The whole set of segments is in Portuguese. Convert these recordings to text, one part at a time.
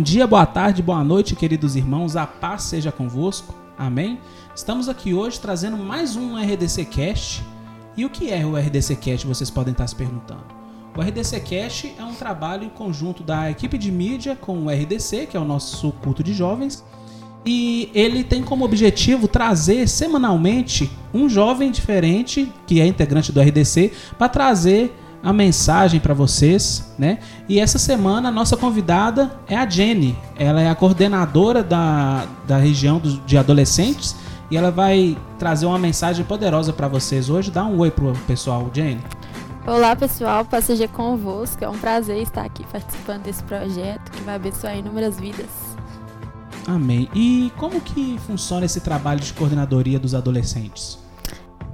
Bom dia, boa tarde, boa noite, queridos irmãos. A paz seja convosco. Amém? Estamos aqui hoje trazendo mais um RDC Cast. E o que é o RDC Cast? Vocês podem estar se perguntando. O RDC Cast é um trabalho em conjunto da equipe de mídia com o RDC, que é o nosso culto de jovens, e ele tem como objetivo trazer semanalmente um jovem diferente, que é integrante do RDC, para trazer a mensagem para vocês, né? E essa semana a nossa convidada é a Jenny. Ela é a coordenadora da, da região do, de adolescentes e ela vai trazer uma mensagem poderosa para vocês hoje. Dá um oi pro pessoal, Jenny. Olá pessoal, paz seja convosco. É um prazer estar aqui participando desse projeto que vai abençoar inúmeras vidas. Amém. E como que funciona esse trabalho de coordenadoria dos adolescentes?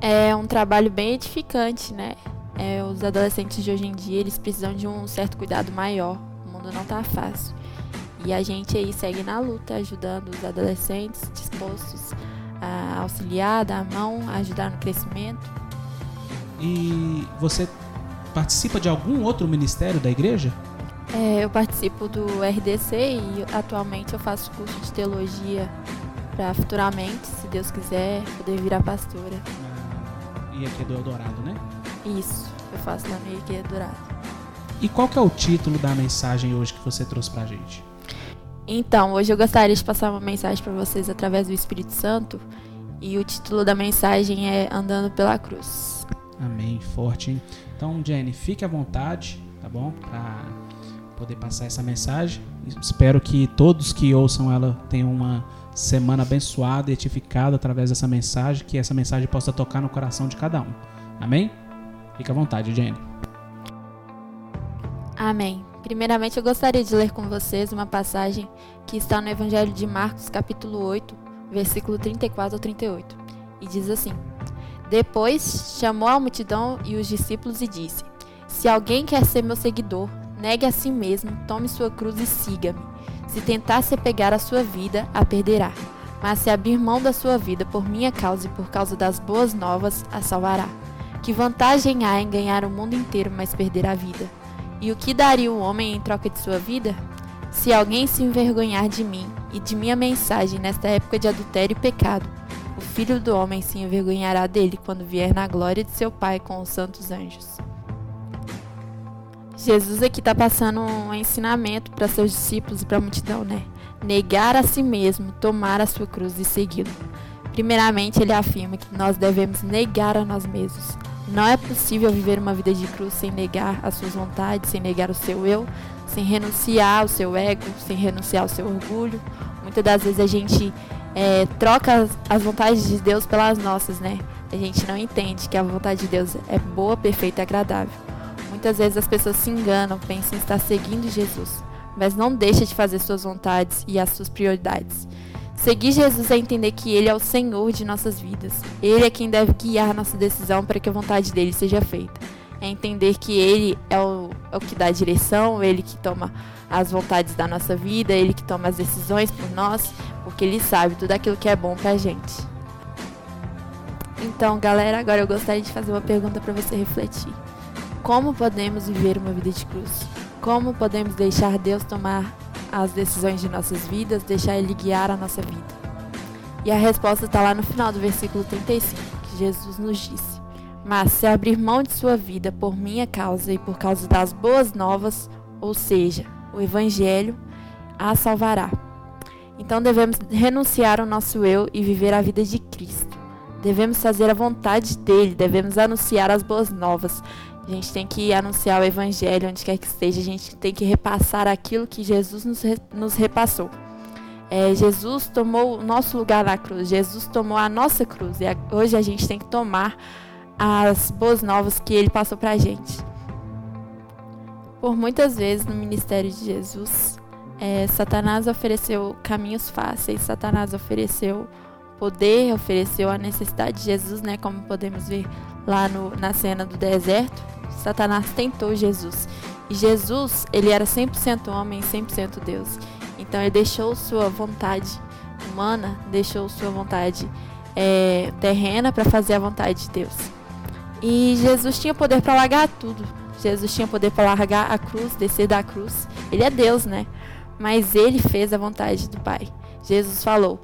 É um trabalho bem edificante, né? É, os adolescentes de hoje em dia eles precisam de um certo cuidado maior. O mundo não tá fácil. E a gente aí segue na luta, ajudando os adolescentes dispostos a auxiliar, dar a mão, ajudar no crescimento. E você participa de algum outro ministério da igreja? É, eu participo do RDC e atualmente eu faço curso de teologia para futuramente, se Deus quiser, poder virar pastora. E aqui é do Eldorado, né? Isso, eu faço lá no IQ Dourado. E qual que é o título da mensagem hoje que você trouxe pra gente? Então, hoje eu gostaria de passar uma mensagem para vocês através do Espírito Santo. E o título da mensagem é Andando pela Cruz. Amém, forte, hein? Então, Jenny, fique à vontade, tá bom? Pra poder passar essa mensagem. Espero que todos que ouçam ela tenham uma semana abençoada e edificada através dessa mensagem, que essa mensagem possa tocar no coração de cada um. Amém? Fique à vontade, Jenny. Amém. Primeiramente, eu gostaria de ler com vocês uma passagem que está no Evangelho de Marcos, capítulo 8, versículo 34 ao 38. E diz assim: Depois chamou a multidão e os discípulos e disse: Se alguém quer ser meu seguidor, negue a si mesmo, tome sua cruz e siga-me. Se tentar se pegar a sua vida, a perderá. Mas se abrir mão da sua vida por minha causa e por causa das boas novas, a salvará. Que vantagem há em ganhar o mundo inteiro, mas perder a vida? E o que daria o homem em troca de sua vida? Se alguém se envergonhar de mim e de minha mensagem nesta época de adultério e pecado, o filho do homem se envergonhará dele quando vier na glória de seu Pai com os santos anjos. Jesus aqui está passando um ensinamento para seus discípulos e para a multidão, né? Negar a si mesmo, tomar a sua cruz e segui-lo. Primeiramente, ele afirma que nós devemos negar a nós mesmos, não é possível viver uma vida de cruz sem negar as suas vontades, sem negar o seu eu, sem renunciar ao seu ego, sem renunciar ao seu orgulho. Muitas das vezes a gente é, troca as, vontades de Deus pelas nossas, né? A gente não entende que a vontade de Deus é boa, perfeita e agradável. Muitas vezes as pessoas se enganam, pensam estar seguindo Jesus, mas não deixa de fazer suas vontades e as suas prioridades. Seguir Jesus é entender que Ele é o Senhor de nossas vidas. Ele é quem deve guiar nossa decisão para que a vontade dele seja feita. É entender que Ele é o, é o que dá a direção, Ele que toma as vontades da nossa vida, Ele que toma as decisões por nós, porque Ele sabe tudo aquilo que é bom para a gente. Então, galera, agora eu gostaria de fazer uma pergunta para você refletir. Como podemos viver uma vida de cruz? Como podemos deixar Deus tomar as decisões de nossas vidas, deixar Ele guiar a nossa vida. E a resposta está lá no final do versículo 35, que Jesus nos disse: Mas se abrir mão de sua vida por minha causa e por causa das boas novas, ou seja, o Evangelho, a salvará. Então devemos renunciar ao nosso eu e viver a vida de Cristo. Devemos fazer a vontade dele, devemos anunciar as boas novas, a gente tem que anunciar o evangelho onde quer que esteja. A gente tem que repassar aquilo que Jesus nos, nos repassou. É, Jesus tomou o nosso lugar na cruz. Jesus tomou a nossa cruz. E a, hoje a gente tem que tomar as boas novas que ele passou para a gente. Por muitas vezes no ministério de Jesus, é, Satanás ofereceu caminhos fáceis. Satanás ofereceu poder, ofereceu a necessidade de Jesus, né? Como podemos ver lá no, na cena do deserto. Satanás tentou Jesus. E Jesus, ele era 100% homem e 100% Deus. Então ele deixou sua vontade humana, deixou sua vontade é, terrena para fazer a vontade de Deus. E Jesus tinha poder para largar tudo. Jesus tinha poder para largar a cruz, descer da cruz. Ele é Deus, né? mas ele fez a vontade do Pai. Jesus falou: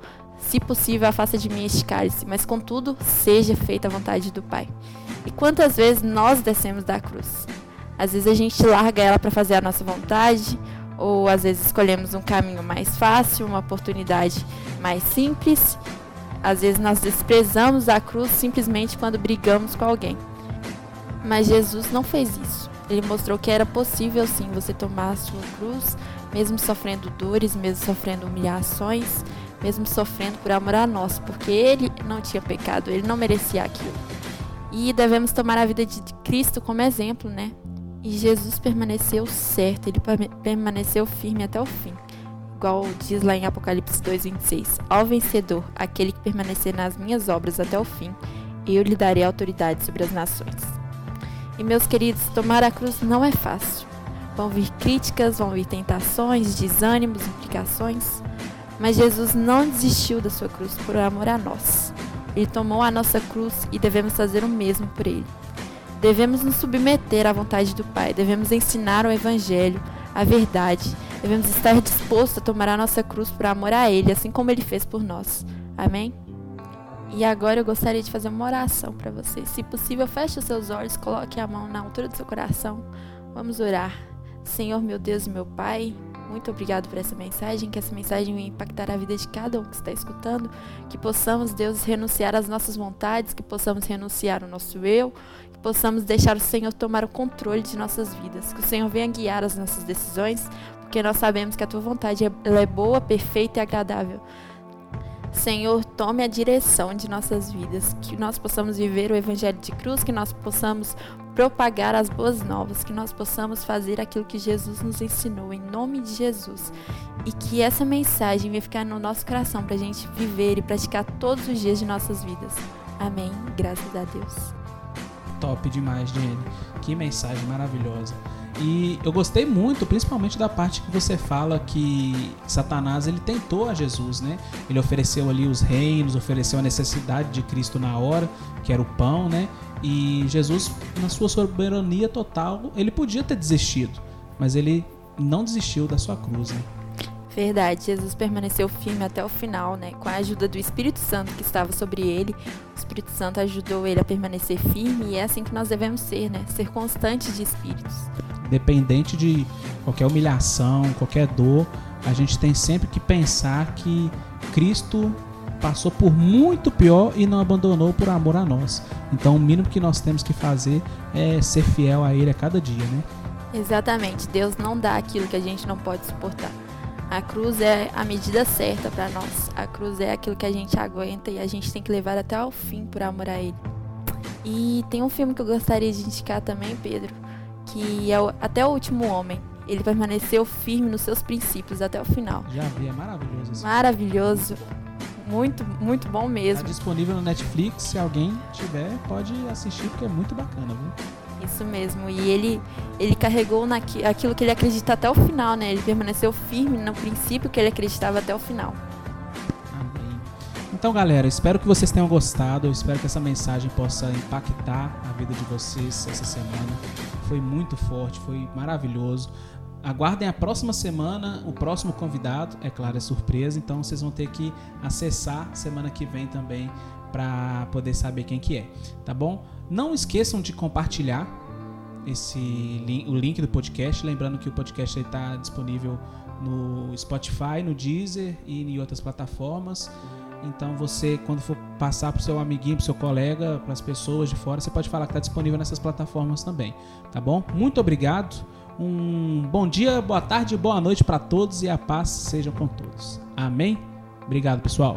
Se possível, afasta de mim este cálice, mas contudo, seja feita a vontade do Pai. E quantas vezes nós descemos da cruz? Às vezes a gente larga ela para fazer a nossa vontade, ou às vezes escolhemos um caminho mais fácil, uma oportunidade mais simples. Às vezes nós desprezamos a cruz simplesmente quando brigamos com alguém. Mas Jesus não fez isso. Ele mostrou que era possível sim você tomar a sua cruz, mesmo sofrendo dores, mesmo sofrendo humilhações, mesmo sofrendo por amor a nós, porque ele não tinha pecado, ele não merecia aquilo. E devemos tomar a vida de Cristo como exemplo, né? E Jesus permaneceu certo, ele permaneceu firme até o fim. Igual diz lá em Apocalipse 2,26: Ao vencedor, aquele que permanecer nas minhas obras até o fim, eu lhe darei autoridade sobre as nações. E meus queridos, tomar a cruz não é fácil. Vão vir críticas, vão vir tentações, desânimos, implicações. Mas Jesus não desistiu da sua cruz por amor a nós. Ele tomou a nossa cruz e devemos fazer o mesmo por ele. Devemos nos submeter à vontade do Pai, devemos ensinar o Evangelho, a verdade, devemos estar dispostos a tomar a nossa cruz por amor a Ele, assim como Ele fez por nós. Amém? E agora eu gostaria de fazer uma oração para você. Se possível, feche os seus olhos, coloque a mão na altura do seu coração. Vamos orar. Senhor, meu Deus e meu Pai, muito obrigado por essa mensagem, que essa mensagem venha impactar a vida de cada um que está escutando, que possamos, Deus, renunciar às nossas vontades, que possamos renunciar ao nosso eu, que possamos deixar o Senhor tomar o controle de nossas vidas, que o Senhor venha guiar as nossas decisões, porque nós sabemos que a tua vontade é boa, perfeita e agradável. Senhor, tome a direção de nossas vidas, que nós possamos viver o Evangelho de cruz, que nós possamos propagar as boas novas, que nós possamos fazer aquilo que Jesus nos ensinou, em nome de Jesus. E que essa mensagem venha ficar no nosso coração para a gente viver e praticar todos os dias de nossas vidas. Amém. Graças a Deus. Top demais, Jenny. Que mensagem maravilhosa. E eu gostei muito, principalmente da parte que você fala que Satanás ele tentou a Jesus, né? Ele ofereceu ali os reinos, ofereceu a necessidade de Cristo na hora, que era o pão, né? E Jesus, na sua soberania total, ele podia ter desistido, mas ele não desistiu da sua cruz, né? Verdade, Jesus permaneceu firme até o final, né? Com a ajuda do Espírito Santo que estava sobre ele. O Espírito Santo ajudou ele a permanecer firme e é assim que nós devemos ser, né? Ser constantes de espíritos. Independente de qualquer humilhação, qualquer dor, a gente tem sempre que pensar que Cristo passou por muito pior e não abandonou por amor a nós. Então, o mínimo que nós temos que fazer é ser fiel a Ele a cada dia, né? Exatamente. Deus não dá aquilo que a gente não pode suportar. A cruz é a medida certa para nós. A cruz é aquilo que a gente aguenta e a gente tem que levar até o fim por amor a Ele. E tem um filme que eu gostaria de indicar também, Pedro, que é o Até o Último Homem. Ele permaneceu firme nos seus princípios até o final. Já vi, é maravilhoso. Esse maravilhoso. Muito, muito bom mesmo. Está disponível no Netflix. Se alguém tiver, pode assistir, porque é muito bacana, viu? Isso mesmo. E ele, ele carregou naqui, aquilo que ele acredita até o final, né? Ele permaneceu firme no princípio que ele acreditava até o final. Então, galera, espero que vocês tenham gostado. Eu espero que essa mensagem possa impactar a vida de vocês essa semana. Foi muito forte, foi maravilhoso. Aguardem a próxima semana, o próximo convidado, é claro, é surpresa, então vocês vão ter que acessar semana que vem também para poder saber quem que é, tá bom? Não esqueçam de compartilhar esse o link do podcast, lembrando que o podcast está disponível no Spotify, no Deezer e em outras plataformas. Então você, quando for passar para o seu amiguinho, para o seu colega, para as pessoas de fora, você pode falar que está disponível nessas plataformas também, tá bom? Muito obrigado. Um bom dia, boa tarde, boa noite para todos e a paz seja com todos. Amém? Obrigado, pessoal.